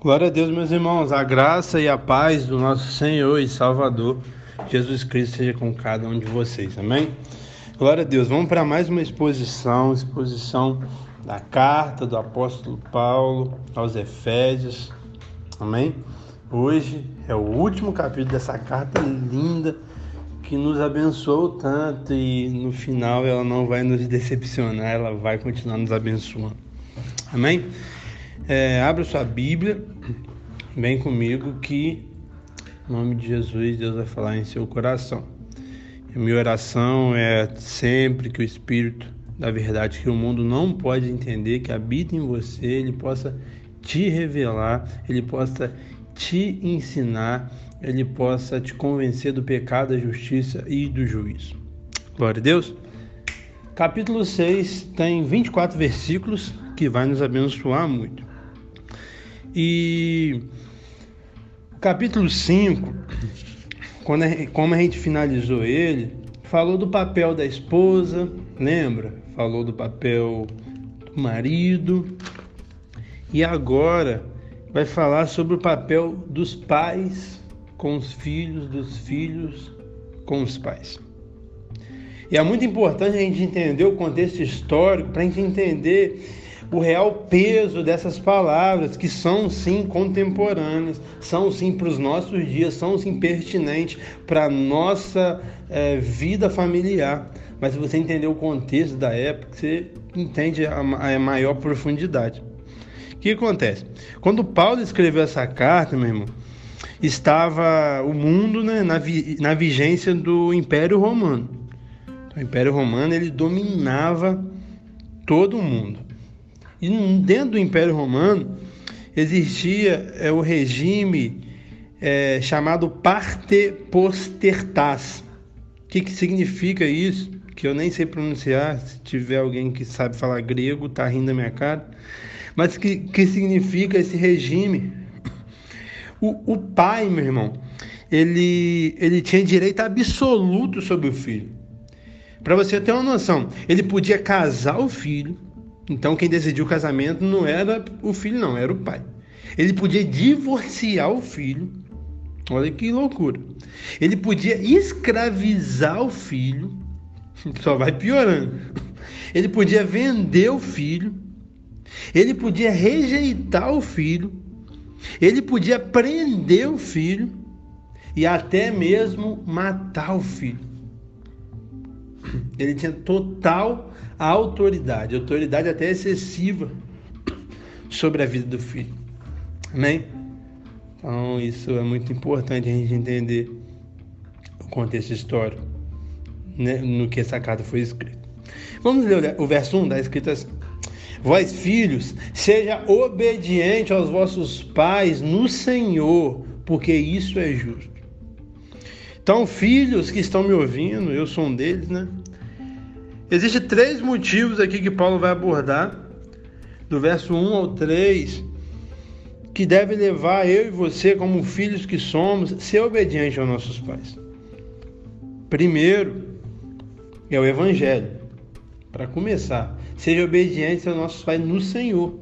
Glória a Deus, meus irmãos, a graça e a paz do nosso Senhor e Salvador Jesus Cristo seja com cada um de vocês, amém? Glória a Deus, vamos para mais uma exposição, exposição da carta do apóstolo Paulo aos Efésios, amém? Hoje é o último capítulo dessa carta linda que nos abençoou tanto e no final ela não vai nos decepcionar, ela vai continuar nos abençoando, amém? É, abra sua Bíblia, vem comigo que, em nome de Jesus, Deus vai falar em seu coração. A minha oração é sempre que o Espírito da verdade, que o mundo não pode entender, que habita em você, ele possa te revelar, ele possa te ensinar, ele possa te convencer do pecado, da justiça e do juízo. Glória a Deus. Capítulo 6 tem 24 versículos que vai nos abençoar muito. E o capítulo 5, quando a, como a gente finalizou ele, falou do papel da esposa, lembra? Falou do papel do marido. E agora vai falar sobre o papel dos pais com os filhos, dos filhos com os pais. E é muito importante a gente entender o contexto histórico para a gente entender o real peso dessas palavras, que são sim contemporâneas, são sim para os nossos dias, são sim pertinentes para a nossa é, vida familiar. Mas se você entender o contexto da época, você entende a, a maior profundidade. O que acontece? Quando Paulo escreveu essa carta, meu irmão, estava o mundo né, na, vi, na vigência do Império Romano. Então, o Império Romano ele dominava todo o mundo. E dentro do Império Romano existia é, o regime é, chamado parte postertas. O que, que significa isso? Que eu nem sei pronunciar. Se tiver alguém que sabe falar grego, tá rindo da minha cara. Mas que, que significa esse regime? O, o pai, meu irmão, ele, ele tinha direito absoluto sobre o filho. Para você ter uma noção, ele podia casar o filho, então quem decidiu o casamento não era o filho, não, era o pai. Ele podia divorciar o filho. Olha que loucura. Ele podia escravizar o filho. Só vai piorando. Ele podia vender o filho. Ele podia rejeitar o filho. Ele podia prender o filho e até mesmo matar o filho. Ele tinha total a autoridade, autoridade até excessiva sobre a vida do filho. Amém? Então, isso é muito importante a gente entender o contexto histórico né, no que essa carta foi escrita. Vamos ler o verso 1 da escrita assim. Vós, filhos, seja obediente aos vossos pais no Senhor, porque isso é justo. Então, filhos que estão me ouvindo, eu sou um deles, né? Existem três motivos aqui que Paulo vai abordar, do verso 1 ao 3, que deve levar eu e você, como filhos que somos, ser obedientes aos nossos pais. Primeiro, é o Evangelho. Para começar, seja obediente aos nossos pais no Senhor.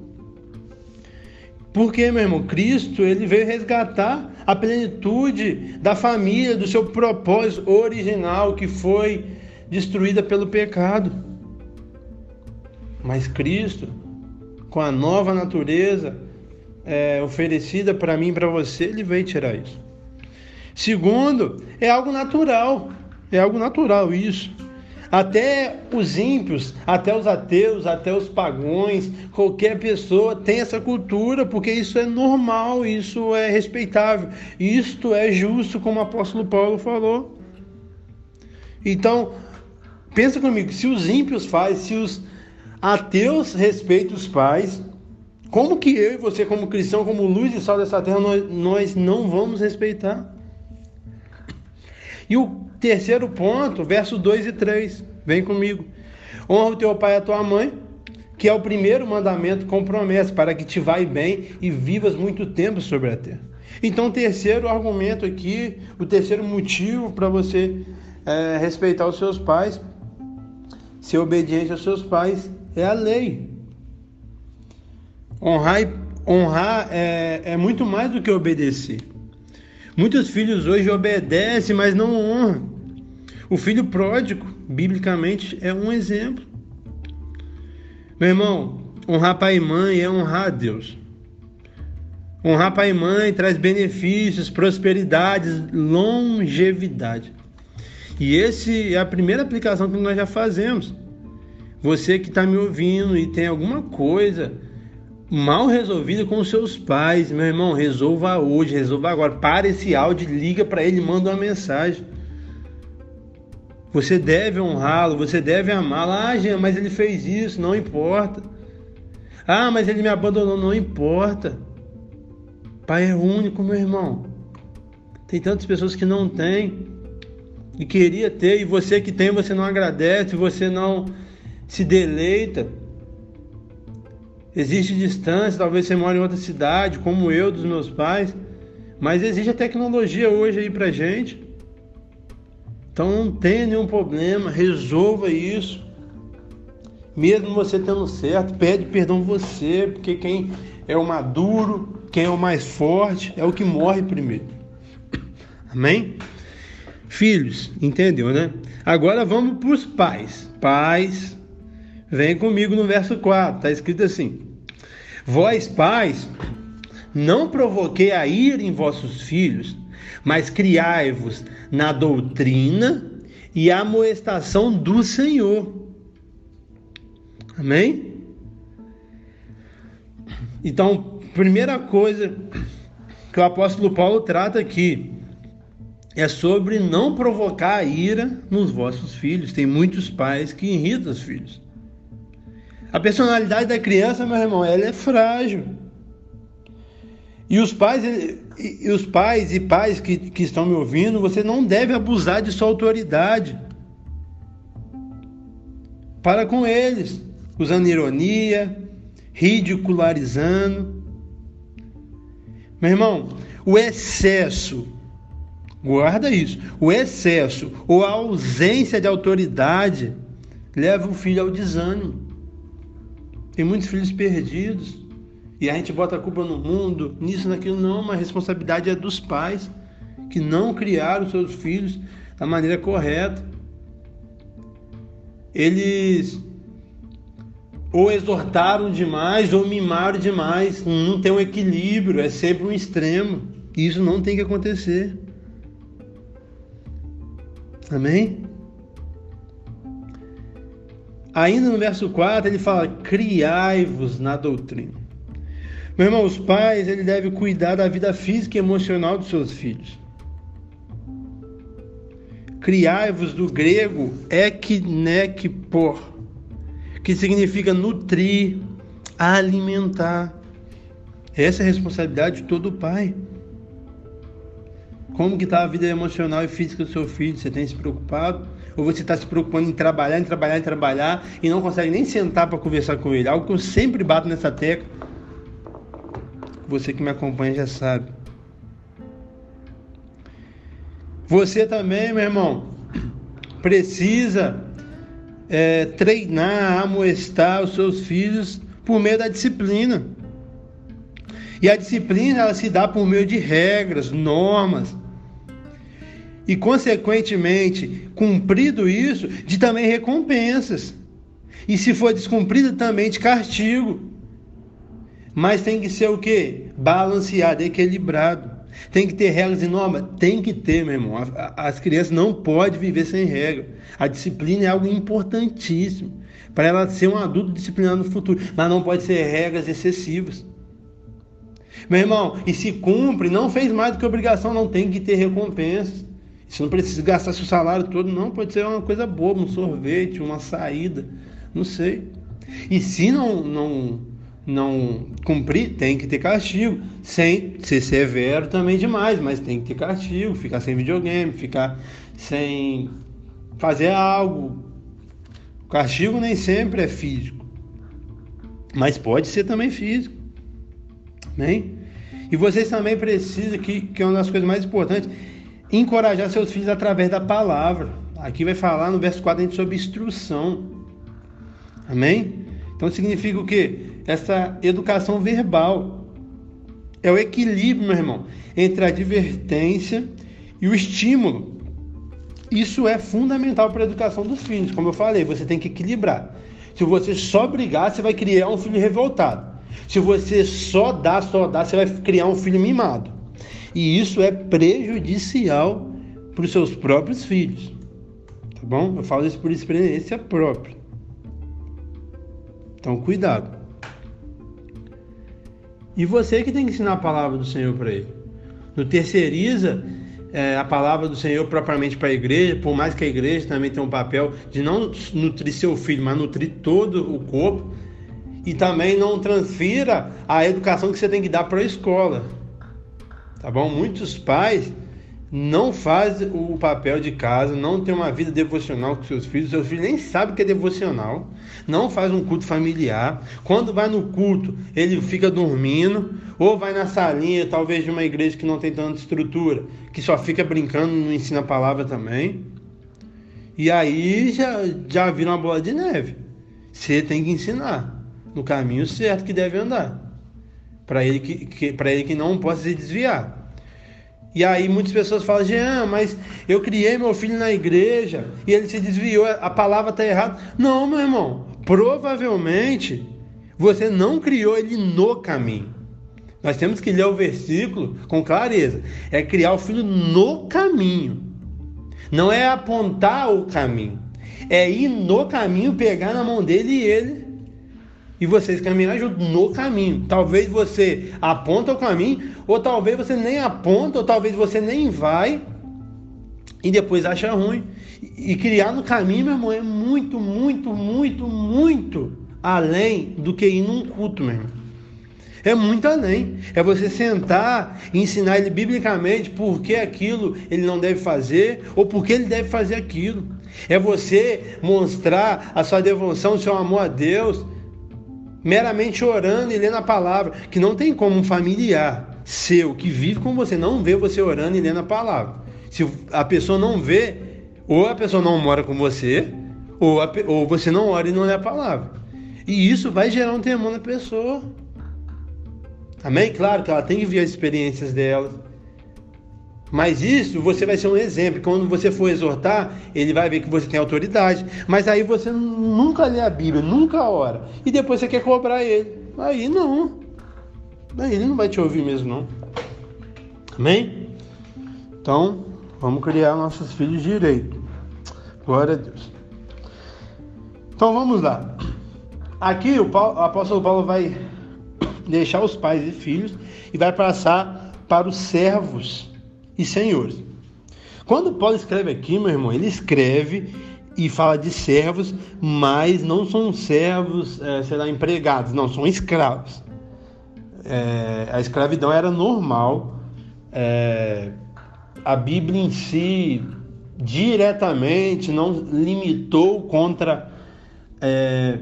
Porque, meu irmão, Cristo ele veio resgatar a plenitude da família, do seu propósito original que foi destruída pelo pecado. Mas Cristo, com a nova natureza é, oferecida para mim e para você, ele veio tirar isso. Segundo, é algo natural. É algo natural isso. Até os ímpios, até os ateus, até os pagões, qualquer pessoa tem essa cultura, porque isso é normal, isso é respeitável, isto é justo, como o apóstolo Paulo falou. Então, Pensa comigo, se os ímpios fazem, se os ateus respeitam os pais, como que eu e você, como cristão, como luz e sal dessa terra, nós, nós não vamos respeitar? E o terceiro ponto, verso 2 e 3, vem comigo. Honra o teu pai e a tua mãe, que é o primeiro mandamento com promessa, para que te vai bem e vivas muito tempo sobre a terra. Então, o terceiro argumento aqui, o terceiro motivo para você é, respeitar os seus pais, ser obediente aos seus pais é a lei. Honrai honrar é, é muito mais do que obedecer. Muitos filhos hoje obedecem, mas não honram. O filho pródigo, biblicamente, é um exemplo. Meu irmão, honrar pai e mãe é honrar a Deus. Honrar pai e mãe traz benefícios, prosperidades, longevidade. E esse é a primeira aplicação que nós já fazemos. Você que está me ouvindo e tem alguma coisa mal resolvida com seus pais, meu irmão, resolva hoje, resolva agora. Para esse áudio, liga para ele, manda uma mensagem. Você deve honrá-lo, você deve amá-lo. Ah, Jean, mas ele fez isso, não importa. Ah, mas ele me abandonou, não importa. Pai é único, meu irmão. Tem tantas pessoas que não têm e queria ter, e você que tem, você não agradece, você não se deleita. Existe distância, talvez você mora em outra cidade, como eu, dos meus pais, mas existe a tecnologia hoje aí pra gente. Então não tenha nenhum problema, resolva isso. Mesmo você tendo certo, pede perdão você, porque quem é o maduro, quem é o mais forte, é o que morre primeiro. Amém? Filhos, entendeu, né? Agora vamos para os pais. Pais, vem comigo no verso 4, está escrito assim: Vós, pais, não provoquei a ira em vossos filhos, mas criai-vos na doutrina e amoestação do Senhor. Amém? Então, primeira coisa que o apóstolo Paulo trata aqui é sobre não provocar a ira nos vossos filhos. Tem muitos pais que irritam os filhos. A personalidade da criança, meu irmão, ela é frágil. E os pais, e os pais e pais que, que estão me ouvindo, você não deve abusar de sua autoridade. Para com eles, usando ironia, ridicularizando. Meu irmão, o excesso Guarda isso. O excesso ou a ausência de autoridade leva o filho ao desânimo. Tem muitos filhos perdidos e a gente bota a culpa no mundo, nisso, naquilo. Não, mas a responsabilidade é dos pais que não criaram seus filhos da maneira correta. Eles ou exortaram demais ou mimaram demais. Não tem um equilíbrio, é sempre um extremo. Isso não tem que acontecer. Amém? Ainda no verso 4 ele fala: criai-vos na doutrina. Meu irmão, os pais ele deve cuidar da vida física e emocional dos seus filhos. Criai-vos do grego eknekpor, que significa nutrir, alimentar. Essa é a responsabilidade de todo pai. Como que está a vida emocional e física do seu filho? Você tem se preocupado? Ou você está se preocupando em trabalhar, em trabalhar, em trabalhar e não consegue nem sentar para conversar com ele? Algo que eu sempre bato nessa tecla. Você que me acompanha já sabe. Você também, meu irmão, precisa é, treinar, amoestar os seus filhos por meio da disciplina. E a disciplina ela se dá por meio de regras, normas, e, consequentemente, cumprido isso, de também recompensas. E se for descumprido, também de castigo. Mas tem que ser o quê? Balanceado, equilibrado. Tem que ter regras e normas? Tem que ter, meu irmão. As crianças não podem viver sem regra. A disciplina é algo importantíssimo para ela ser um adulto disciplinado no futuro. Mas não pode ser regras excessivas. Meu irmão, e se cumpre, não fez mais do que obrigação, não tem que ter recompensas. Você não precisa gastar seu salário todo, não. Pode ser uma coisa boa, um sorvete, uma saída, não sei. E se não, não, não cumprir, tem que ter castigo. Sem ser severo também demais, mas tem que ter castigo. Ficar sem videogame, ficar sem fazer algo. O castigo nem sempre é físico, mas pode ser também físico. Né? E vocês também precisam, que, que é uma das coisas mais importantes, encorajar seus filhos através da palavra. Aqui vai falar no verso 4 sobre instrução. Amém? Então significa o quê? Essa educação verbal. É o equilíbrio, meu irmão, entre a advertência e o estímulo. Isso é fundamental para a educação dos filhos. Como eu falei, você tem que equilibrar. Se você só brigar, você vai criar um filho revoltado. Se você só dá, só dá, você vai criar um filho mimado. E isso é prejudicial para os seus próprios filhos. Tá bom? Eu falo isso por experiência própria. Então, cuidado. E você que tem que ensinar a palavra do Senhor para ele. Não terceiriza é, a palavra do Senhor propriamente para a igreja, por mais que a igreja também tenha um papel de não nutrir seu filho, mas nutrir todo o corpo. E também não transfira a educação que você tem que dar para a escola. Tá bom? Muitos pais não faz o papel de casa, não tem uma vida devocional com seus filhos, seus filhos nem sabem o que é devocional, não faz um culto familiar. Quando vai no culto, ele fica dormindo, ou vai na salinha, talvez de uma igreja que não tem tanta estrutura, que só fica brincando, não ensina a palavra também. E aí já, já vira uma bola de neve. Você tem que ensinar no caminho certo que deve andar. Para ele que, que, ele que não possa se desviar. E aí muitas pessoas falam, Jean, mas eu criei meu filho na igreja e ele se desviou, a palavra está errada. Não, meu irmão, provavelmente você não criou ele no caminho. Nós temos que ler o versículo com clareza. É criar o filho no caminho. Não é apontar o caminho. É ir no caminho, pegar na mão dele e ele e vocês caminhar junto no caminho. Talvez você aponta o caminho, ou talvez você nem aponta, ou talvez você nem vai e depois acha ruim. E criar no caminho, meu irmão, é muito, muito, muito, muito além do que ir num culto, meu irmão. É muito além. É você sentar e ensinar ele biblicamente por que aquilo ele não deve fazer ou por que ele deve fazer aquilo. É você mostrar a sua devoção, o seu amor a Deus meramente orando e lendo a palavra, que não tem como um familiar seu que vive com você não vê você orando e lendo a palavra. Se a pessoa não vê, ou a pessoa não mora com você, ou, a, ou você não ora e não lê a palavra. E isso vai gerar um temor na pessoa. Amém? Claro que ela tem que ver as experiências dela. Mas isso você vai ser um exemplo. Quando você for exortar, ele vai ver que você tem autoridade. Mas aí você nunca lê a Bíblia, nunca ora. E depois você quer cobrar ele. Aí não. Aí ele não vai te ouvir mesmo, não. Amém? Então, vamos criar nossos filhos direito. Glória a Deus. Então vamos lá. Aqui o, Paulo, o apóstolo Paulo vai deixar os pais e filhos e vai passar para os servos e senhores. Quando Paulo escreve aqui, meu irmão, ele escreve e fala de servos, mas não são servos, é, sei lá, empregados, não, são escravos. É, a escravidão era normal. É, a Bíblia em si diretamente não limitou contra é,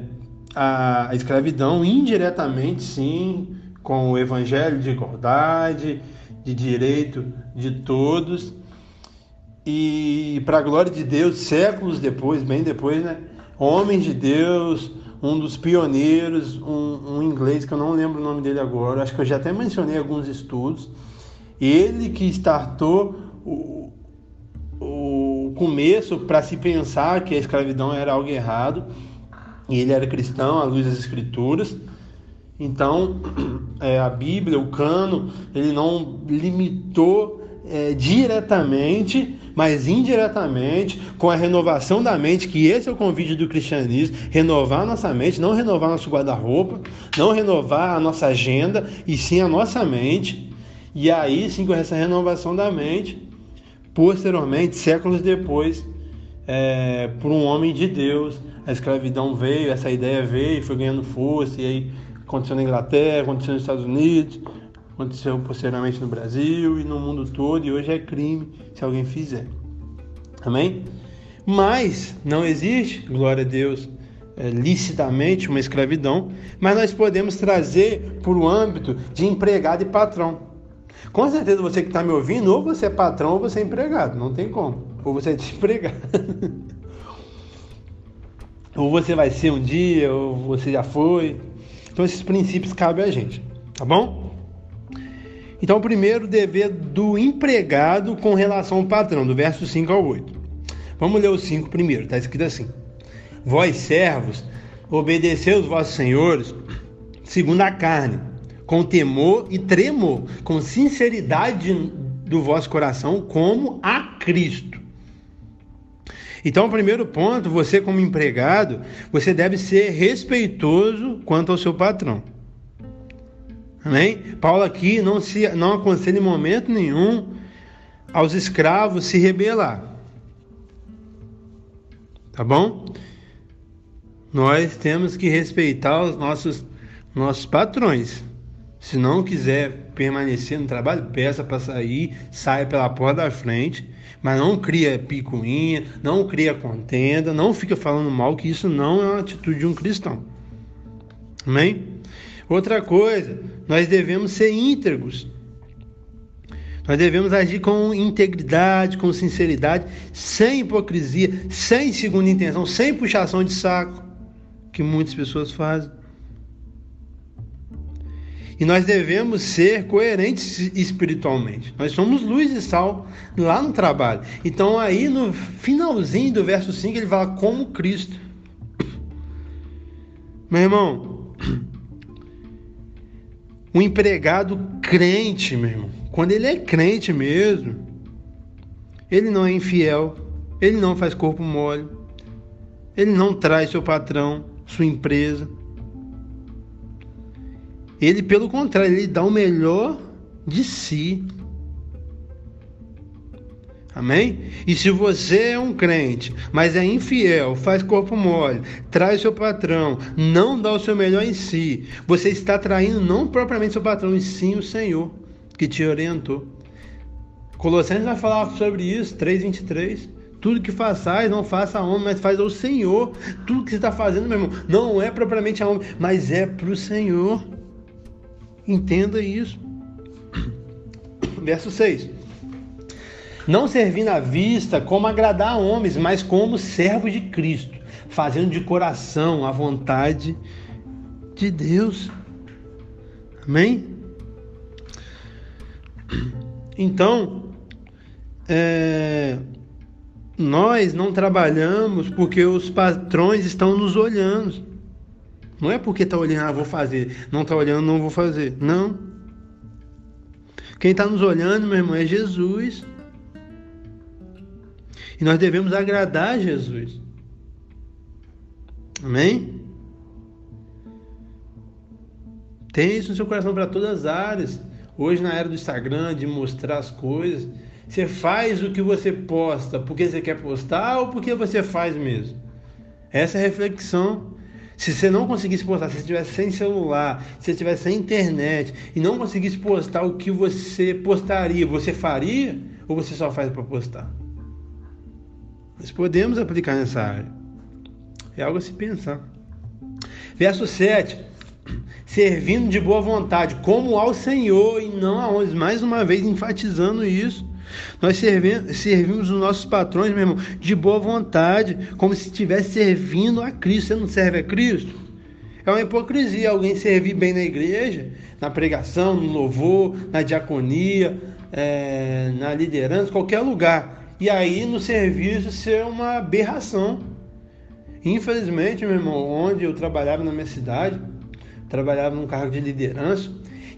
a, a escravidão, indiretamente sim, com o evangelho de igualdade, de direito de todos. E para a glória de Deus, séculos depois, bem depois, né? Homens de Deus, um dos pioneiros, um, um, inglês que eu não lembro o nome dele agora, acho que eu já até mencionei alguns estudos. Ele que startou o, o começo para se pensar que a escravidão era algo errado, e ele era cristão à luz das escrituras. Então, é, a Bíblia, o cano, ele não limitou é, diretamente, mas indiretamente, com a renovação da mente, que esse é o convite do cristianismo, renovar nossa mente, não renovar nosso guarda-roupa, não renovar a nossa agenda, e sim a nossa mente. E aí, sim, com essa renovação da mente, posteriormente, séculos depois, é, por um homem de Deus, a escravidão veio, essa ideia veio, foi ganhando força, e aí Aconteceu na Inglaterra, aconteceu nos Estados Unidos, aconteceu posteriormente no Brasil e no mundo todo, e hoje é crime se alguém fizer. Amém? Mas não existe, glória a Deus, é, licitamente uma escravidão, mas nós podemos trazer para o âmbito de empregado e patrão. Com certeza você que está me ouvindo, ou você é patrão ou você é empregado, não tem como. Ou você é desempregado. ou você vai ser um dia, ou você já foi. Então esses princípios cabem a gente, tá bom? Então, o primeiro dever do empregado com relação ao patrão, do verso 5 ao 8. Vamos ler o 5 primeiro, está escrito assim: Vós, servos, obedecei os vossos senhores segundo a carne, com temor e tremor, com sinceridade do vosso coração, como a Cristo. Então, o primeiro ponto, você como empregado, você deve ser respeitoso quanto ao seu patrão. Amém? Paulo aqui não, se, não aconselha em momento nenhum aos escravos se rebelar. Tá bom? Nós temos que respeitar os nossos, nossos patrões. Se não quiser permanecer no trabalho, peça para sair, saia pela porta da frente, mas não cria picuinha, não cria contenda, não fica falando mal, que isso não é uma atitude de um cristão. Amém? Outra coisa, nós devemos ser íntegros. Nós devemos agir com integridade, com sinceridade, sem hipocrisia, sem segunda intenção, sem puxação de saco, que muitas pessoas fazem. E nós devemos ser coerentes espiritualmente. Nós somos luz e sal lá no trabalho. Então, aí no finalzinho do verso 5, ele fala como Cristo. Meu irmão, um empregado crente, meu irmão, quando ele é crente mesmo, ele não é infiel, ele não faz corpo mole, ele não traz seu patrão, sua empresa. Ele, pelo contrário, ele dá o melhor de si. Amém? E se você é um crente, mas é infiel, faz corpo mole, traz seu patrão, não dá o seu melhor em si, você está traindo não propriamente seu patrão, e sim o Senhor que te orientou. Colossenses vai falar sobre isso, 3,23. Tudo que façais, não faça a homem, mas faz ao Senhor. Tudo que você está fazendo, meu irmão, não é propriamente a homem, mas é para o Senhor. Entenda isso. Verso 6 não servindo à vista como agradar a homens, mas como servo de Cristo, fazendo de coração a vontade de Deus. Amém? Então, é, nós não trabalhamos porque os patrões estão nos olhando. Não é porque está olhando, ah, vou fazer. Não está olhando, não vou fazer. Não. Quem está nos olhando, meu irmão, é Jesus. E nós devemos agradar a Jesus. Amém? Tem isso no seu coração para todas as áreas. Hoje, na era do Instagram, de mostrar as coisas, você faz o que você posta porque você quer postar ou porque você faz mesmo? Essa é a reflexão. Se você não conseguisse postar, se você estivesse sem celular, se você estivesse sem internet e não conseguisse postar o que você postaria, você faria ou você só faz para postar? Nós podemos aplicar nessa área. É algo a se pensar. Verso 7. Servindo de boa vontade, como ao Senhor e não a homens. Mais uma vez enfatizando isso. Nós servimos, servimos os nossos patrões, meu irmão, de boa vontade, como se estivesse servindo a Cristo. Você não serve a Cristo? É uma hipocrisia alguém servir bem na igreja, na pregação, no louvor, na diaconia, é, na liderança, qualquer lugar e aí no serviço ser uma aberração. Infelizmente, meu irmão, onde eu trabalhava na minha cidade, trabalhava num cargo de liderança,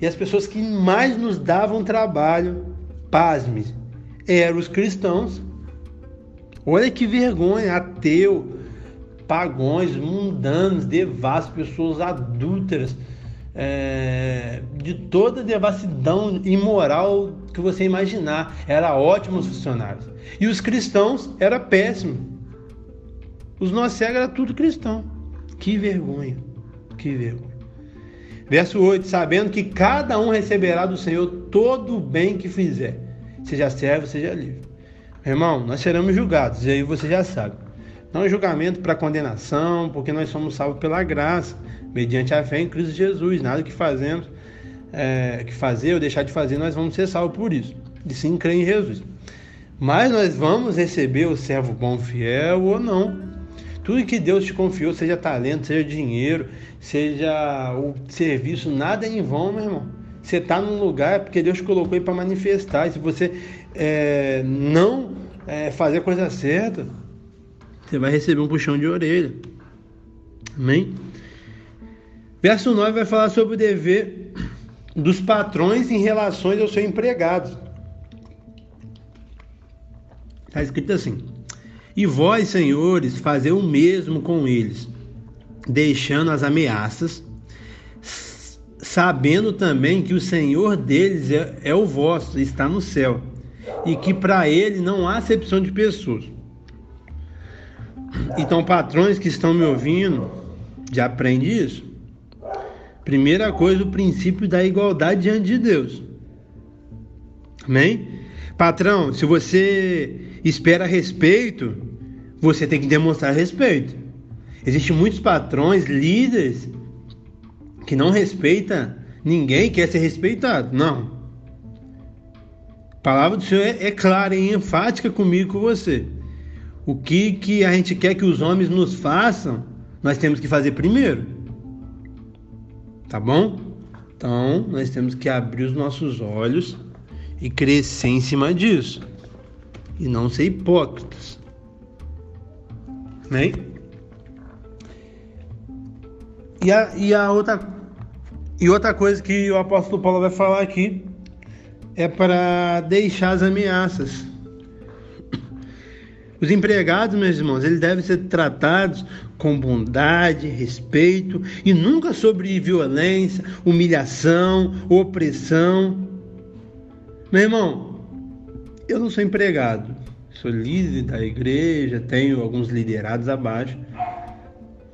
e as pessoas que mais nos davam trabalho, pasme, eram os cristãos. Olha que vergonha, ateu, pagões, mundanos, devassos, pessoas adúlteras, é, de toda devassidão imoral que você imaginar. Era ótimos funcionários. E os cristãos era péssimo. Os nossos cegos era tudo cristão. Que vergonha. Que vergonha. Verso 8: Sabendo que cada um receberá do Senhor todo o bem que fizer, seja servo, seja livre. irmão, nós seremos julgados, e aí você já sabe. Não é julgamento para condenação, porque nós somos salvos pela graça, mediante a fé em Cristo Jesus. Nada que fazemos, é, que fazer ou deixar de fazer, nós vamos ser salvos por isso. E sim crer em Jesus. Mas nós vamos receber o servo bom fiel ou não. Tudo que Deus te confiou, seja talento, seja dinheiro, seja o serviço, nada é em vão, meu irmão. Você está num lugar porque Deus colocou aí para manifestar. E se você é, não é, fazer a coisa certa, você vai receber um puxão de orelha. Amém? Verso 9 vai falar sobre o dever dos patrões em relações aos seus empregados. Está escrito assim: E vós, senhores, fazer o mesmo com eles, deixando as ameaças, sabendo também que o Senhor deles é, é o vosso, está no céu, e que para ele não há acepção de pessoas. Então, patrões que estão me ouvindo, já aprende isso. Primeira coisa, o princípio da igualdade diante de Deus. Amém? Patrão, se você espera respeito, você tem que demonstrar respeito. Existem muitos patrões, líderes, que não respeita ninguém, quer ser respeitado. Não. A palavra do Senhor é, é clara e enfática comigo com você. O que, que a gente quer que os homens nos façam, nós temos que fazer primeiro. Tá bom? Então, nós temos que abrir os nossos olhos e crescer em cima disso e não ser hipócritas. Né? E a, e a outra e outra coisa que o apóstolo Paulo vai falar aqui é para deixar as ameaças. Os empregados, meus irmãos, eles devem ser tratados com bondade, respeito e nunca sobre violência, humilhação, opressão. Meu irmão, eu não sou empregado, sou líder da igreja, tenho alguns liderados abaixo,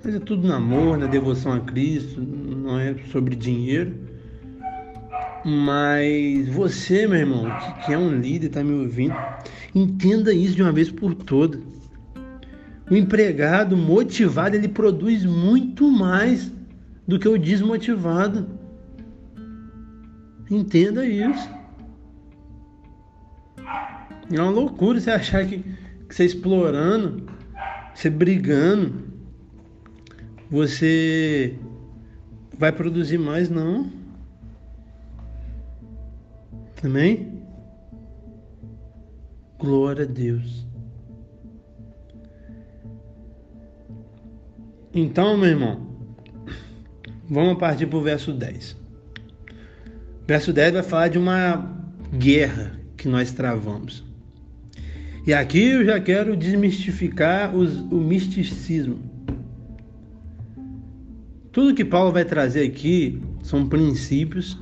mas é tudo no amor, na devoção a Cristo, não é sobre dinheiro. Mas você, meu irmão, que é um líder, está me ouvindo, entenda isso de uma vez por todas. O empregado motivado, ele produz muito mais do que o desmotivado. Entenda isso. É uma loucura você achar que, que você explorando, você brigando, você vai produzir mais, não. Amém? Glória a Deus. Então, meu irmão, vamos partir para o verso 10. Verso 10 vai falar de uma guerra que nós travamos. E aqui eu já quero desmistificar os, o misticismo. Tudo que Paulo vai trazer aqui são princípios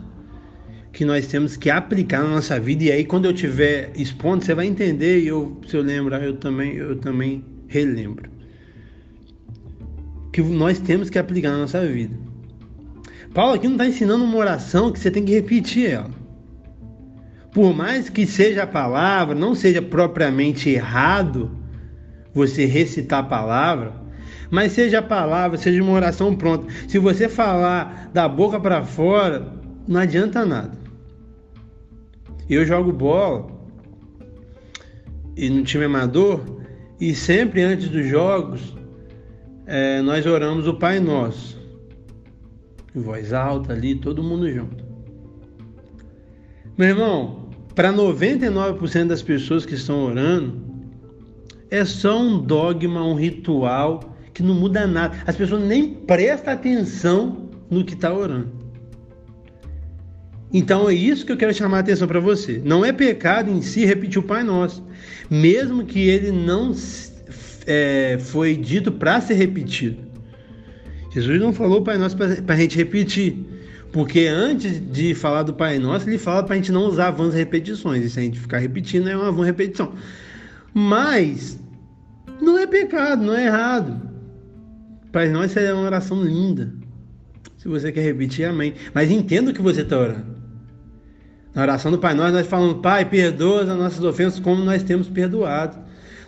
que nós temos que aplicar na nossa vida. E aí, quando eu estiver expondo, você vai entender. E eu, se eu lembrar, eu também, eu também relembro. Que nós temos que aplicar na nossa vida. Paulo aqui não está ensinando uma oração que você tem que repetir ela por mais que seja a palavra, não seja propriamente errado você recitar a palavra, mas seja a palavra, seja uma oração pronta. Se você falar da boca para fora, não adianta nada. Eu jogo bola e no time amador e sempre antes dos jogos é, nós oramos o Pai Nosso em voz alta ali, todo mundo junto. Meu irmão, para 99% das pessoas que estão orando, é só um dogma, um ritual que não muda nada. As pessoas nem prestam atenção no que está orando. Então é isso que eu quero chamar a atenção para você. Não é pecado em si repetir o Pai Nosso, mesmo que ele não é, foi dito para ser repetido. Jesus não falou Pai Nosso para a gente repetir. Porque antes de falar do Pai Nosso, ele fala para a gente não usar vãs repetições. E se a gente ficar repetindo, é uma vã repetição. Mas não é pecado, não é errado. Pai Nosso é uma oração linda. Se você quer repetir, amém. Mas entenda o que você está orando. Na oração do Pai Nosso, nós falamos, Pai, perdoa as nossas ofensas como nós temos perdoado.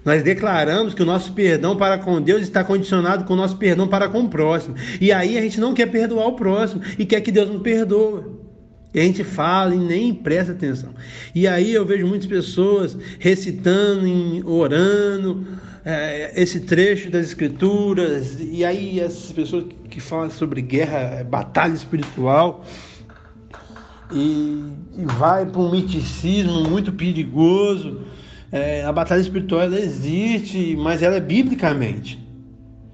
Nós declaramos que o nosso perdão para com Deus está condicionado com o nosso perdão para com o próximo. E aí a gente não quer perdoar o próximo e quer que Deus nos perdoe. E a gente fala e nem presta atenção. E aí eu vejo muitas pessoas recitando, orando é, esse trecho das Escrituras. E aí essas pessoas que falam sobre guerra, batalha espiritual. e, e vai para um miticismo muito perigoso. É, a batalha espiritual ela existe, mas ela é biblicamente.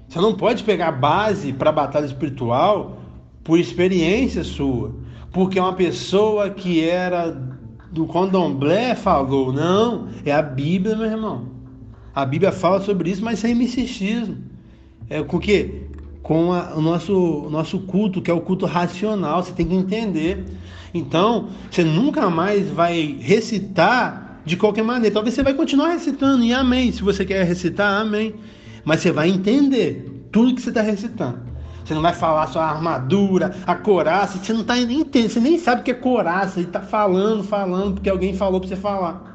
Você não pode pegar base para a batalha espiritual por experiência sua, porque uma pessoa que era do condomblé falou, não, é a Bíblia, meu irmão. A Bíblia fala sobre isso, mas sem misticismo. É com que com a, o nosso, o nosso culto, que é o culto racional, você tem que entender. Então, você nunca mais vai recitar de qualquer maneira. Talvez você vai continuar recitando, e amém. Se você quer recitar, amém. Mas você vai entender tudo que você está recitando. Você não vai falar só a armadura, a coraça, você não tá entendendo, você nem sabe o que é coraça, e está falando, falando, porque alguém falou para você falar.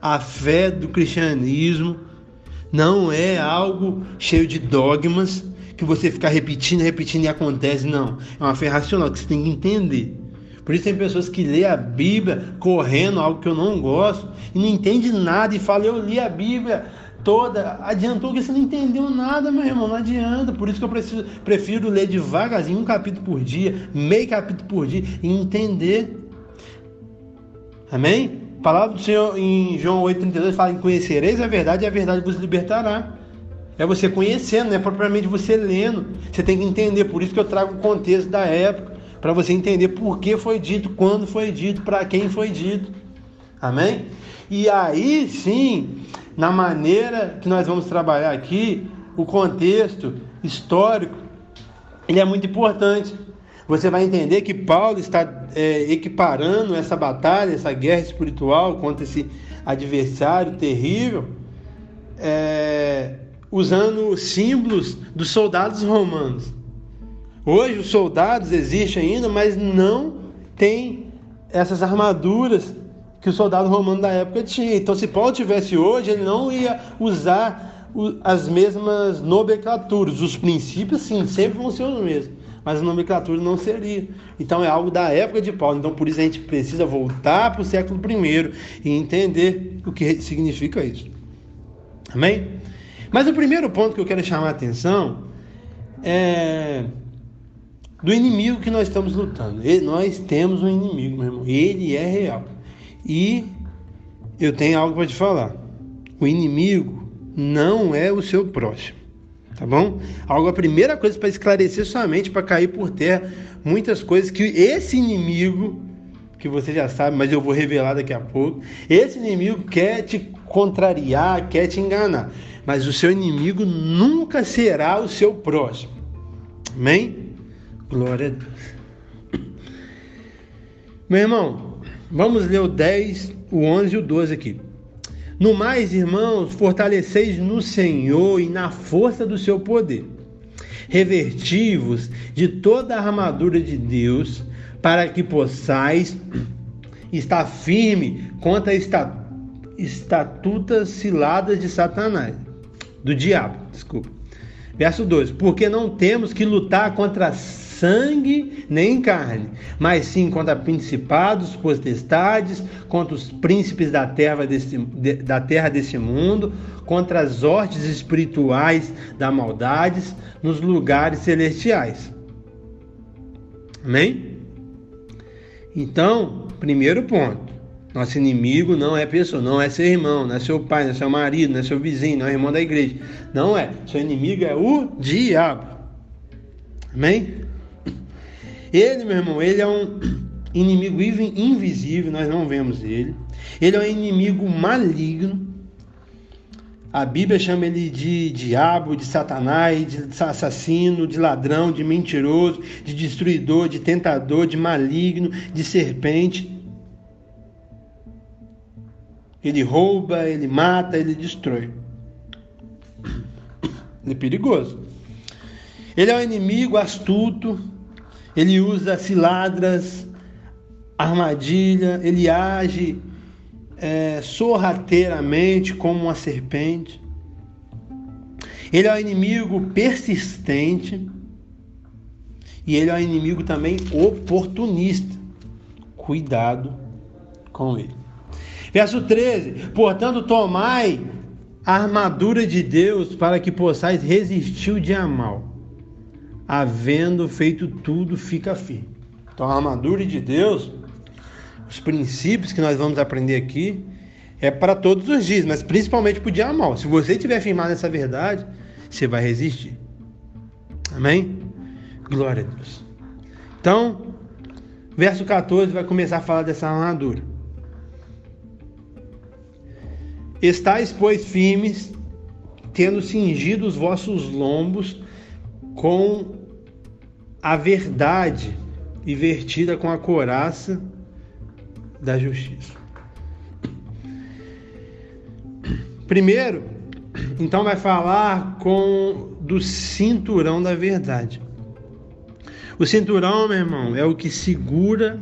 A fé do cristianismo não é algo cheio de dogmas, que você fica repetindo, repetindo e acontece. Não. É uma fé racional que você tem que entender. Por isso tem pessoas que lê a Bíblia correndo, algo que eu não gosto, e não entende nada e fala, eu li a Bíblia toda, adiantou que você não entendeu nada, meu irmão, não adianta. Por isso que eu preciso, prefiro ler devagarzinho, um capítulo por dia, meio capítulo por dia, e entender. Amém? A palavra do Senhor em João 8,32 fala: Conhecereis a verdade e a verdade vos libertará. É você conhecendo, não é propriamente você lendo. Você tem que entender, por isso que eu trago o contexto da época, para você entender por que foi dito, quando foi dito, para quem foi dito. Amém? E aí sim, na maneira que nós vamos trabalhar aqui, o contexto histórico, ele é muito importante. Você vai entender que Paulo está é, equiparando essa batalha, essa guerra espiritual contra esse adversário terrível, é, usando símbolos dos soldados romanos. Hoje os soldados existem ainda, mas não tem essas armaduras que o soldado romano da época tinha. Então, se Paulo tivesse hoje, ele não ia usar as mesmas nomenclaturas. Os princípios, sim, sempre vão ser os mesmos, mas a nomenclatura não seria. Então, é algo da época de Paulo. Então, por isso a gente precisa voltar para o século I e entender o que significa isso. Amém? Mas o primeiro ponto que eu quero chamar a atenção é do inimigo que nós estamos lutando. Nós temos um inimigo, meu irmão. Ele é real. E eu tenho algo para te falar. O inimigo não é o seu próximo. Tá bom? Algo a primeira coisa para esclarecer sua mente, para cair por terra muitas coisas que esse inimigo que você já sabe, mas eu vou revelar daqui a pouco. Esse inimigo quer te contrariar, quer te enganar mas o seu inimigo nunca será o seu próximo. Amém? Glória a Deus. Meu irmão, vamos ler o 10, o 11 e o 12 aqui. No mais, irmãos, fortaleceis no Senhor e na força do seu poder. Revertivos de toda a armadura de Deus, para que possais estar firme contra estatutas ciladas de Satanás do diabo, desculpa. Verso 2: Porque não temos que lutar contra sangue nem carne, mas sim contra principados, potestades, contra os príncipes da terra desse, da terra desse mundo, contra as hortes espirituais da maldades nos lugares celestiais. Amém? Então, primeiro ponto. Nosso inimigo não é pessoa, não é seu irmão, não é seu pai, não é seu marido, não é seu vizinho, não é irmão da igreja. Não é. Seu inimigo é o diabo. Amém? Ele, meu irmão, ele é um inimigo invisível, nós não vemos ele. Ele é um inimigo maligno. A Bíblia chama ele de diabo, de satanás, de assassino, de ladrão, de mentiroso, de destruidor, de tentador, de maligno, de serpente. Ele rouba, ele mata, ele destrói. Ele é perigoso. Ele é um inimigo astuto, ele usa ciladras, armadilha, ele age é, sorrateiramente como uma serpente. Ele é um inimigo persistente e ele é um inimigo também oportunista. Cuidado com ele. Verso 13: Portanto, tomai a armadura de Deus para que possais resistir o dia mal. Havendo feito tudo, fica firme. Então a armadura de Deus, os princípios que nós vamos aprender aqui, é para todos os dias, mas principalmente para o dia mal. Se você estiver firmado nessa verdade, você vai resistir. Amém? Glória a Deus. Então, verso 14 vai começar a falar dessa armadura. Estais, pois, firmes, tendo cingido os vossos lombos com a verdade e vertida com a coraça da justiça. Primeiro, então vai falar com do cinturão da verdade. O cinturão, meu irmão, é o que segura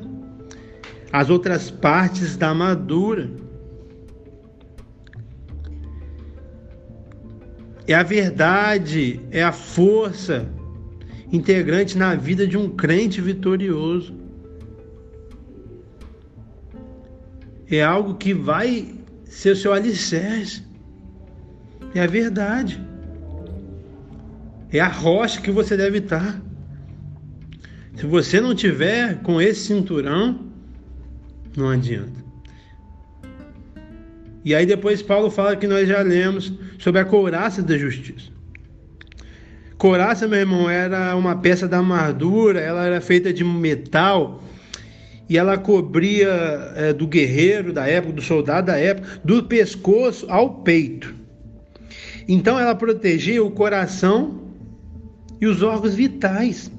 as outras partes da armadura. É a verdade, é a força integrante na vida de um crente vitorioso. É algo que vai ser o seu alicerce. É a verdade. É a rocha que você deve estar. Se você não tiver com esse cinturão, não adianta. E aí depois Paulo fala que nós já lemos sobre a couraça da justiça. Couraça, meu irmão, era uma peça da armadura, ela era feita de metal e ela cobria é, do guerreiro da época, do soldado da época, do pescoço ao peito. Então ela protegia o coração e os órgãos vitais.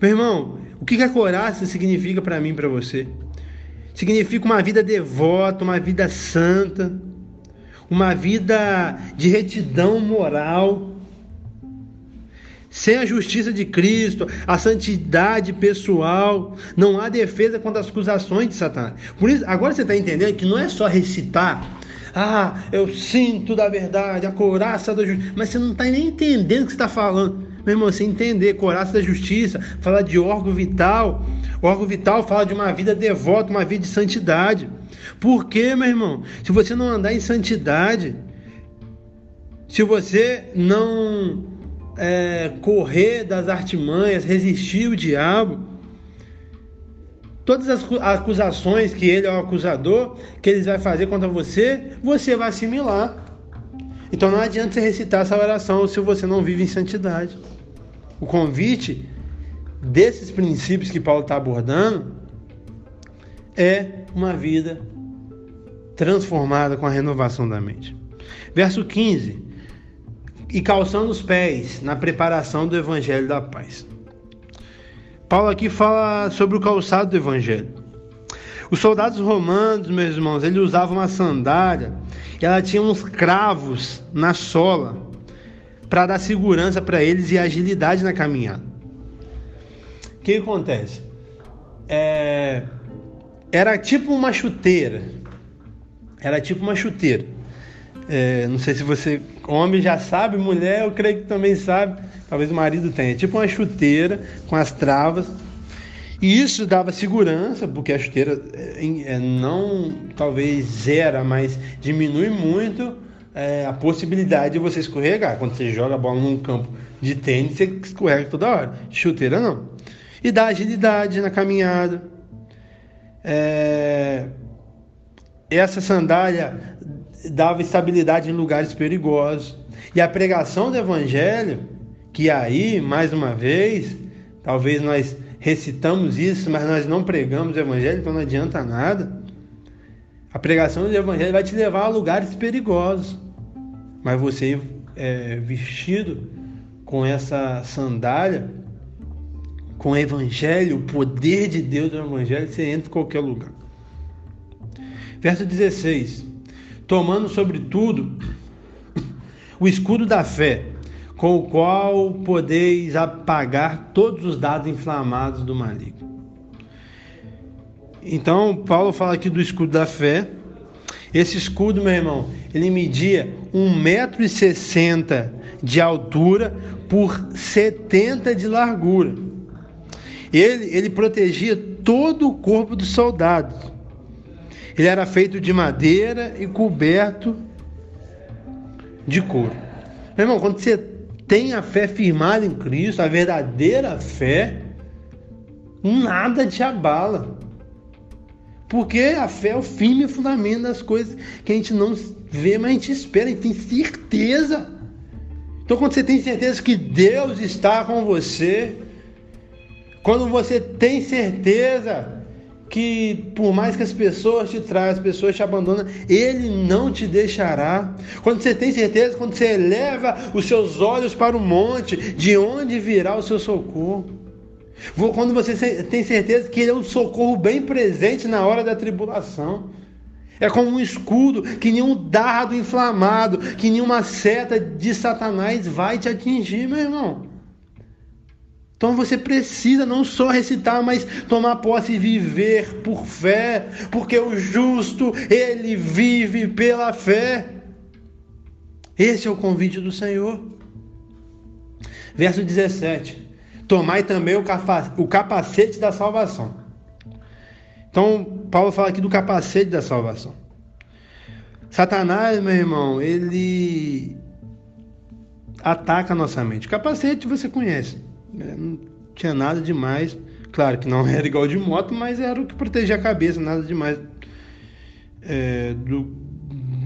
Meu irmão, o que a coraça significa para mim e para você? Significa uma vida devota, uma vida santa, uma vida de retidão moral. Sem a justiça de Cristo, a santidade pessoal, não há defesa contra as acusações de Satanás. Por isso, agora você está entendendo que não é só recitar ah, eu sinto da verdade, a couraça da justiça. Mas você não está nem entendendo o que está falando. Meu irmão, você entender, couraça da justiça, falar de órgão vital. O órgão vital fala de uma vida devota, uma vida de santidade. Por quê, meu irmão? Se você não andar em santidade, se você não é, correr das artimanhas, resistir o diabo, Todas as acusações que ele é o acusador, que ele vai fazer contra você, você vai assimilar. Então não adianta você recitar essa oração se você não vive em santidade. O convite desses princípios que Paulo está abordando é uma vida transformada com a renovação da mente. Verso 15: E calçando os pés na preparação do evangelho da paz. Paulo aqui fala sobre o calçado do evangelho. Os soldados romanos, meus irmãos, eles usavam uma sandália e ela tinha uns cravos na sola para dar segurança para eles e agilidade na caminhada. O que acontece? É... Era tipo uma chuteira. Era tipo uma chuteira. É... Não sei se você, homem já sabe, mulher eu creio que também sabe talvez o marido tenha, tipo uma chuteira com as travas. E isso dava segurança, porque a chuteira é, é, não talvez zera, mas diminui muito é, a possibilidade de você escorregar. Quando você joga a bola num campo de tênis, você escorrega toda hora. Chuteira não. E dá agilidade na caminhada. É... Essa sandália dava estabilidade em lugares perigosos. E a pregação do evangelho que aí, mais uma vez, talvez nós recitamos isso, mas nós não pregamos o evangelho, então não adianta nada. A pregação do evangelho vai te levar a lugares perigosos, mas você é, vestido com essa sandália, com o evangelho, o poder de Deus do evangelho, você entra em qualquer lugar. Verso 16: Tomando sobretudo o escudo da fé, com o qual podeis apagar todos os dados inflamados do maligno. Então, Paulo fala aqui do escudo da fé. Esse escudo, meu irmão, ele media 1,60m de altura por 70 de largura. Ele, ele protegia todo o corpo do soldado. Ele era feito de madeira e coberto de couro. Meu irmão, quando você tem a fé firmada em Cristo, a verdadeira fé, nada te abala. Porque a fé é o firme fundamento das coisas que a gente não vê, mas a gente espera, a gente tem certeza. Então, quando você tem certeza que Deus está com você, quando você tem certeza que por mais que as pessoas te tragam, as pessoas te abandonam, Ele não te deixará. Quando você tem certeza, quando você eleva os seus olhos para o monte, de onde virá o seu socorro? Quando você tem certeza que Ele é um socorro bem presente na hora da tribulação. É como um escudo, que nenhum dardo inflamado, que nenhuma seta de Satanás vai te atingir, meu irmão. Então você precisa não só recitar, mas tomar posse e viver por fé, porque o justo, ele vive pela fé. Esse é o convite do Senhor. Verso 17: Tomai também o capacete da salvação. Então, Paulo fala aqui do capacete da salvação. Satanás, meu irmão, ele ataca a nossa mente. O capacete você conhece. É, não tinha nada demais. Claro que não era igual de moto, mas era o que protegia a cabeça, nada demais é, do,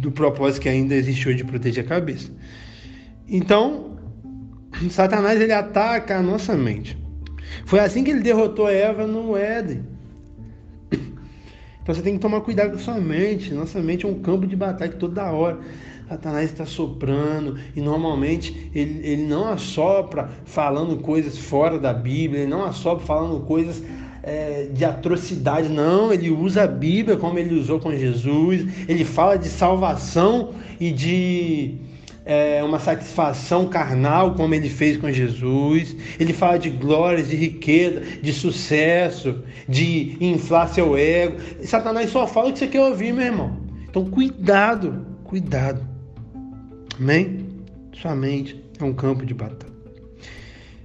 do propósito que ainda existiu de proteger a cabeça. Então, Satanás ele ataca a nossa mente. Foi assim que ele derrotou Eva no Éden. Então você tem que tomar cuidado com a sua mente. Nossa mente é um campo de batalha toda hora. Satanás está soprando e normalmente ele, ele não assopra falando coisas fora da Bíblia, ele não assopra falando coisas é, de atrocidade, não. Ele usa a Bíblia como ele usou com Jesus, ele fala de salvação e de é, uma satisfação carnal, como ele fez com Jesus. Ele fala de glórias, de riqueza, de sucesso, de inflar seu ego. Satanás só fala o que você quer ouvir, meu irmão. Então, cuidado, cuidado. Amém? Sua mente é um campo de batalha.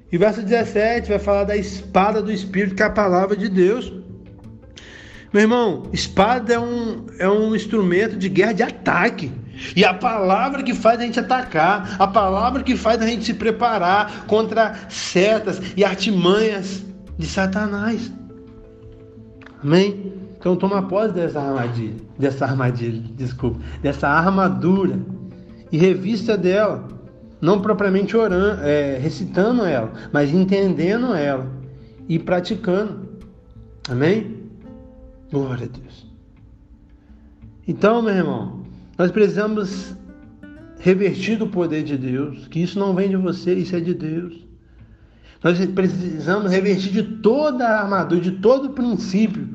E verso 17 vai falar da espada do Espírito, que é a palavra de Deus. Meu irmão, espada é um, é um instrumento de guerra de ataque. E a palavra que faz a gente atacar, a palavra que faz a gente se preparar contra setas e artimanhas de Satanás. Amém? Então toma posse dessa armadilha, dessa armadilha, desculpa, dessa armadura e revista dela, não propriamente orando, é, recitando ela, mas entendendo ela e praticando. Amém? Glória a Deus. Então, meu irmão, nós precisamos revertir do poder de Deus, que isso não vem de você, isso é de Deus. Nós precisamos revertir de toda a armadura, de todo o princípio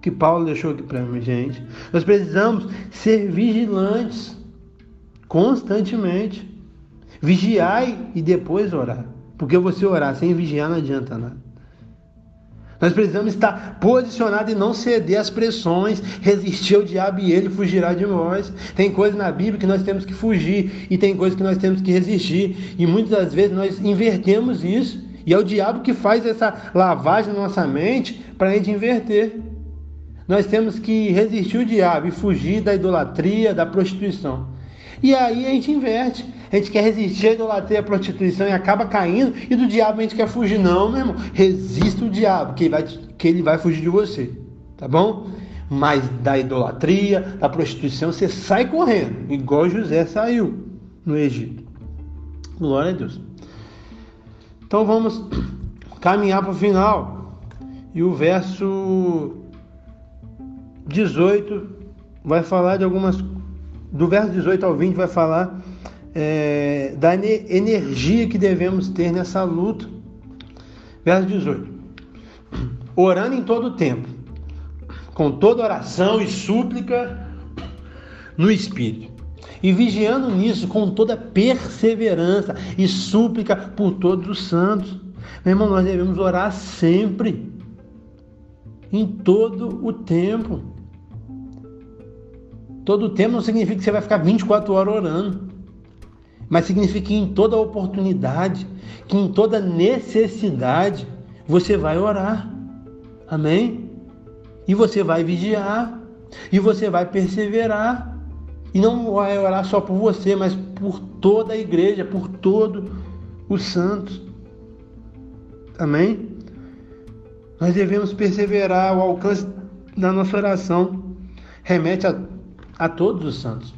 que Paulo deixou aqui para a gente. Nós precisamos ser vigilantes constantemente. Vigiai e depois orar. Porque você orar sem vigiar não adianta nada. Nós precisamos estar posicionados e não ceder às pressões, resistir ao diabo e ele fugirá de nós. Tem coisas na Bíblia que nós temos que fugir e tem coisas que nós temos que resistir. E muitas das vezes nós invertemos isso. E é o diabo que faz essa lavagem na nossa mente para a gente inverter. Nós temos que resistir o diabo e fugir da idolatria, da prostituição. E aí a gente inverte. A gente quer resistir à idolatria, à prostituição e acaba caindo. E do diabo a gente quer fugir. Não, meu irmão. Resista o diabo, que ele vai, que ele vai fugir de você. Tá bom? Mas da idolatria, da prostituição, você sai correndo. Igual José saiu no Egito. Glória a Deus. Então vamos caminhar para o final. E o verso 18 vai falar de algumas do verso 18 ao 20 vai falar é, da energia que devemos ter nessa luta. Verso 18: Orando em todo o tempo, com toda oração e súplica no Espírito, e vigiando nisso com toda perseverança e súplica por todos os santos. Meu irmão, nós devemos orar sempre, em todo o tempo. Todo tempo não significa que você vai ficar 24 horas orando, mas significa que em toda oportunidade, que em toda necessidade, você vai orar. Amém? E você vai vigiar, e você vai perseverar. E não vai orar só por você, mas por toda a igreja, por todos os santos. Amém? Nós devemos perseverar, o alcance da nossa oração remete a, a todos os santos.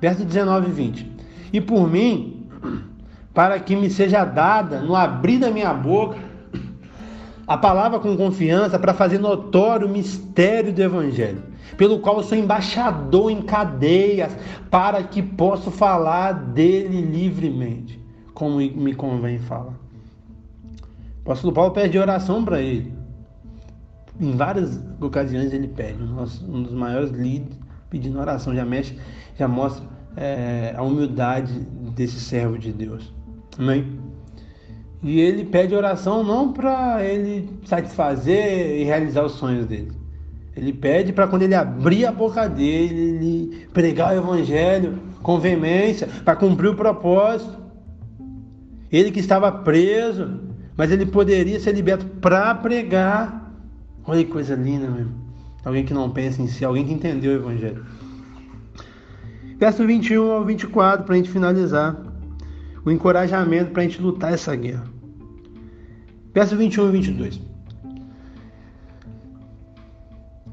Verso 19 e 20. E por mim, para que me seja dada, no abrir da minha boca, a palavra com confiança para fazer notório o mistério do Evangelho, pelo qual sou embaixador em cadeias, para que possa falar dele livremente, como me convém falar. O apóstolo Paulo pede oração para ele. Em várias ocasiões ele pede, um dos maiores líderes pedindo oração, já mexe, já mostra é, a humildade desse servo de Deus. Amém? E ele pede oração não para ele satisfazer e realizar os sonhos dele. Ele pede para quando ele abrir a boca dele, ele pregar o evangelho com veemência, para cumprir o propósito. Ele que estava preso, mas ele poderia ser liberto para pregar. Olha que coisa linda, meu. Alguém que não pensa em si, alguém que entendeu o evangelho. Verso 21 ao 24, para a gente finalizar o encorajamento para a gente lutar essa guerra. Verso 21 e 22.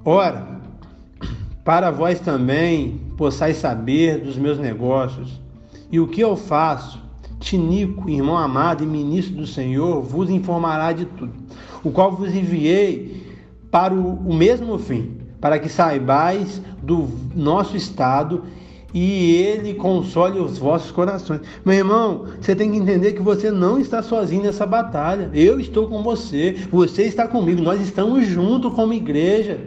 Ora, para vós também possais saber dos meus negócios e o que eu faço, Tinico, irmão amado e ministro do Senhor, vos informará de tudo, o qual vos enviei para o, o mesmo fim, para que saibais do nosso estado e ele console os vossos corações. Meu irmão, você tem que entender que você não está sozinho nessa batalha. Eu estou com você, você está comigo, nós estamos juntos como igreja,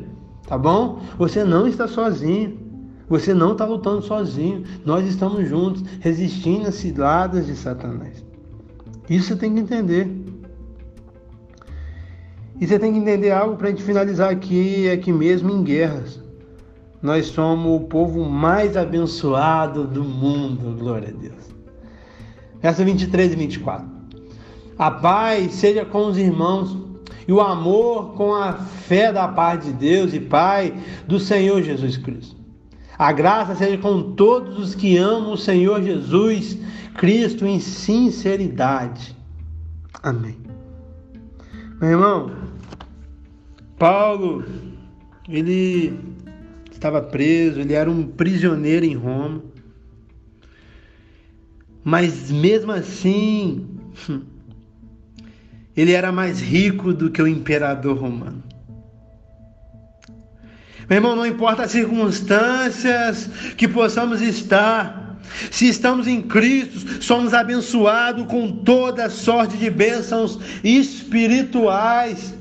tá bom? Você não está sozinho. Você não está lutando sozinho. Nós estamos juntos, resistindo às ciladas de Satanás. Isso você tem que entender. E você tem que entender algo para a gente finalizar aqui, aqui mesmo em guerras. Nós somos o povo mais abençoado do mundo, glória a Deus. Verso 23 e 24. A paz seja com os irmãos e o amor com a fé da paz de Deus e Pai do Senhor Jesus Cristo. A graça seja com todos os que amam o Senhor Jesus Cristo em sinceridade. Amém. Meu irmão, Paulo, ele estava preso, ele era um prisioneiro em Roma. Mas mesmo assim, ele era mais rico do que o imperador romano. Meu irmão, não importa as circunstâncias que possamos estar, se estamos em Cristo, somos abençoados com toda sorte de bênçãos espirituais.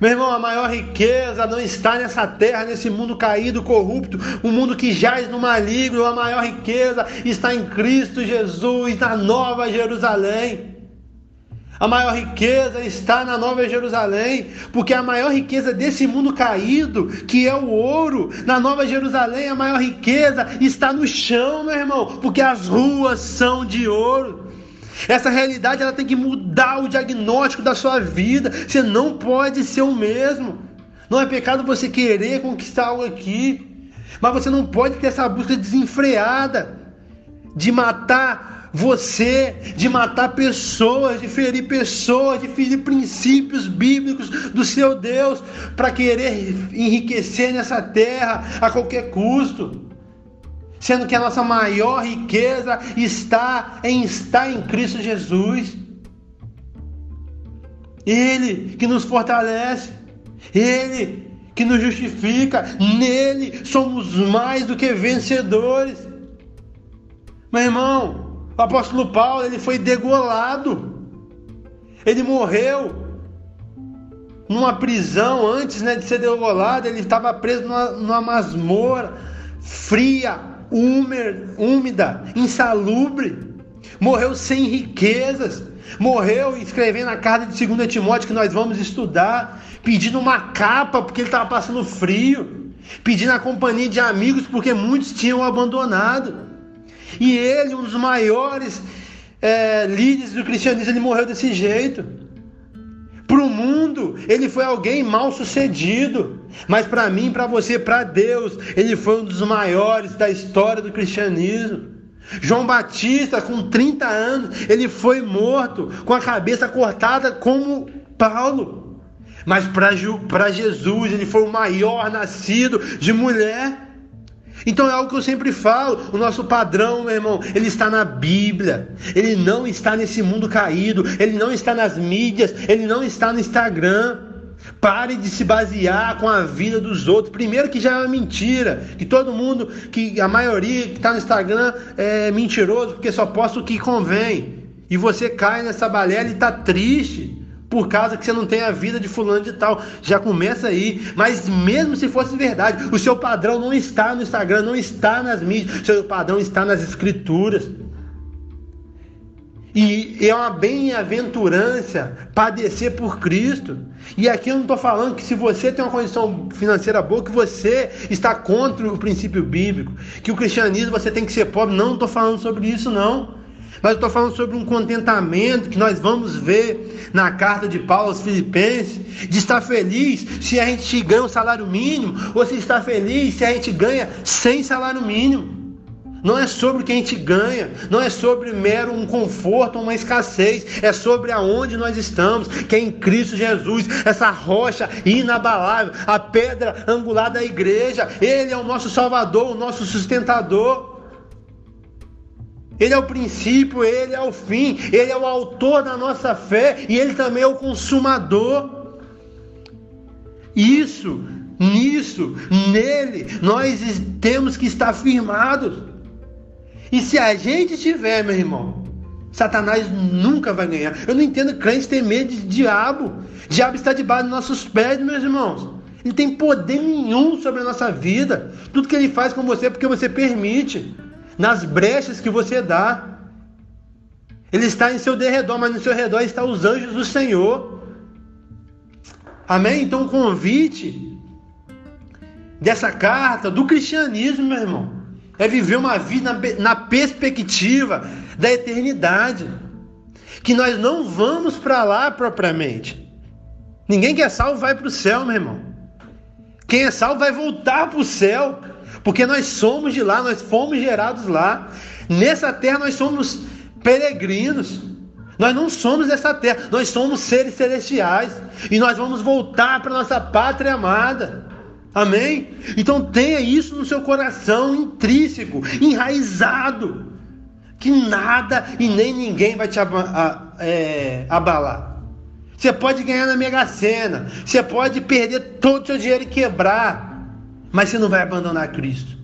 Meu irmão, a maior riqueza não está nessa terra, nesse mundo caído, corrupto, um mundo que jaz no maligno. A maior riqueza está em Cristo Jesus, na Nova Jerusalém. A maior riqueza está na Nova Jerusalém, porque a maior riqueza desse mundo caído, que é o ouro, na Nova Jerusalém, a maior riqueza está no chão, meu irmão, porque as ruas são de ouro. Essa realidade ela tem que mudar o diagnóstico da sua vida. Você não pode ser o mesmo. Não é pecado você querer conquistar algo aqui, mas você não pode ter essa busca desenfreada de matar você, de matar pessoas, de ferir pessoas, de ferir princípios bíblicos do seu Deus para querer enriquecer nessa terra a qualquer custo sendo que a nossa maior riqueza está em estar em Cristo Jesus. Ele que nos fortalece, Ele que nos justifica, nele somos mais do que vencedores. Meu irmão, o apóstolo Paulo ele foi degolado, ele morreu numa prisão antes né, de ser degolado, ele estava preso numa, numa masmorra fria, úmida, insalubre, morreu sem riquezas, morreu escrevendo a carta de 2 Timóteo que nós vamos estudar, pedindo uma capa porque ele estava passando frio, pedindo a companhia de amigos porque muitos tinham abandonado. E ele, um dos maiores é, líderes do cristianismo, ele morreu desse jeito. Para o mundo, ele foi alguém mal sucedido. Mas para mim, para você, para Deus, ele foi um dos maiores da história do cristianismo. João Batista, com 30 anos, ele foi morto com a cabeça cortada como Paulo. Mas para Jesus, ele foi o maior nascido de mulher. Então é algo que eu sempre falo, o nosso padrão, meu irmão, ele está na Bíblia. Ele não está nesse mundo caído, ele não está nas mídias, ele não está no Instagram. Pare de se basear com a vida dos outros. Primeiro que já é uma mentira, que todo mundo, que a maioria que está no Instagram é mentiroso, porque só posta o que convém. E você cai nessa balela e está triste por causa que você não tem a vida de fulano de tal. Já começa aí. Mas mesmo se fosse verdade, o seu padrão não está no Instagram, não está nas mídias, o seu padrão está nas escrituras. E é uma bem-aventurança padecer por Cristo. E aqui eu não estou falando que se você tem uma condição financeira boa, que você está contra o princípio bíblico, que o cristianismo você tem que ser pobre. Não estou falando sobre isso, não. Mas eu estou falando sobre um contentamento que nós vamos ver na carta de Paulo aos Filipenses, de estar feliz se a gente ganha um salário mínimo, ou se está feliz se a gente ganha sem salário mínimo. Não é sobre o que a gente ganha, não é sobre mero um conforto, uma escassez, é sobre aonde nós estamos, que é em Cristo Jesus, essa rocha inabalável, a pedra angular da igreja, Ele é o nosso Salvador, o nosso sustentador. Ele é o princípio, ele é o fim, ele é o autor da nossa fé e ele também é o consumador. Isso, nisso, nele, nós temos que estar firmados. E se a gente tiver, meu irmão, Satanás nunca vai ganhar. Eu não entendo crente ter medo de diabo. Diabo está debaixo dos nossos pés, meus irmãos. Ele tem poder nenhum sobre a nossa vida. Tudo que ele faz com você é porque você permite nas brechas que você dá. Ele está em seu derredor, mas no seu redor estão os anjos do Senhor. Amém? Então o convite dessa carta do cristianismo, meu irmão, é viver uma vida na, na perspectiva da eternidade. Que nós não vamos para lá propriamente. Ninguém que é salvo vai para o céu, meu irmão. Quem é salvo vai voltar para o céu. Porque nós somos de lá, nós fomos gerados lá. Nessa terra nós somos peregrinos. Nós não somos dessa terra, nós somos seres celestiais. E nós vamos voltar para nossa pátria amada. Amém? Então tenha isso no seu coração intrínseco, enraizado. Que nada e nem ninguém vai te é, abalar. Você pode ganhar na Mega Sena, você pode perder todo o seu dinheiro e quebrar mas você não vai abandonar Cristo.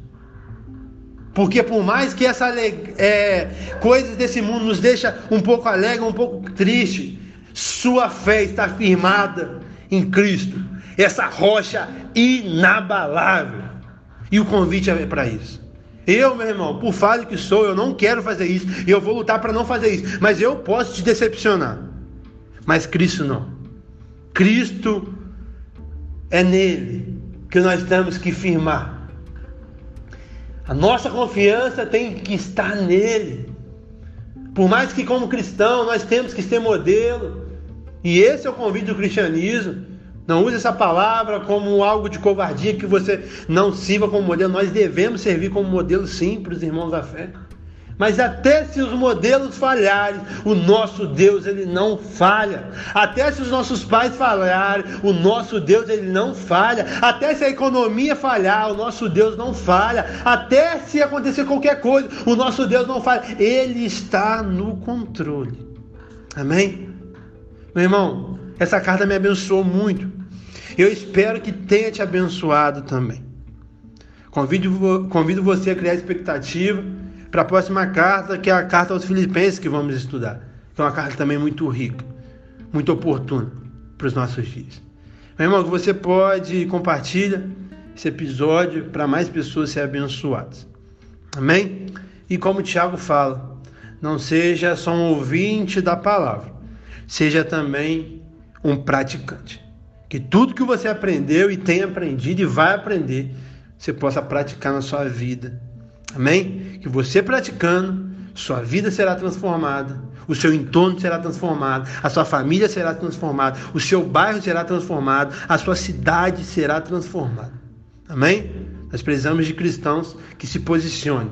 Porque por mais que essa é, coisas desse mundo nos deixa um pouco alegre, um pouco triste, sua fé está firmada em Cristo, essa rocha inabalável. E o convite é para isso. Eu, meu irmão, por falho que sou, eu não quero fazer isso, e eu vou lutar para não fazer isso, mas eu posso te decepcionar. Mas Cristo não. Cristo é nele que nós temos que firmar. A nossa confiança tem que estar nele. Por mais que, como cristão, nós temos que ser modelo, e esse é o convite do cristianismo. Não use essa palavra como algo de covardia que você não sirva como modelo. Nós devemos servir como modelo sim para os irmãos da fé. Mas até se os modelos falharem, o nosso Deus ele não falha. Até se os nossos pais falharem, o nosso Deus ele não falha. Até se a economia falhar, o nosso Deus não falha. Até se acontecer qualquer coisa, o nosso Deus não falha. Ele está no controle. Amém? Meu irmão, essa carta me abençoou muito. Eu espero que tenha te abençoado também. Convido, convido você a criar expectativa para a próxima carta, que é a carta aos Filipenses que vamos estudar. Que é uma carta também muito rica, muito oportuna para os nossos dias. Meu irmão, você pode compartilhar esse episódio para mais pessoas serem abençoadas. Amém? E como o Tiago fala, não seja só um ouvinte da palavra, seja também um praticante. Que tudo que você aprendeu e tem aprendido e vai aprender, você possa praticar na sua vida Amém? Que você praticando, sua vida será transformada, o seu entorno será transformado, a sua família será transformada, o seu bairro será transformado, a sua cidade será transformada. Amém? Nós precisamos de cristãos que se posicionem,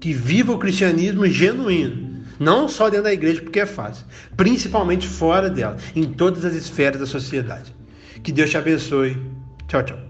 que vivam o cristianismo genuíno, não só dentro da igreja porque é fácil, principalmente fora dela, em todas as esferas da sociedade. Que Deus te abençoe. Tchau, tchau.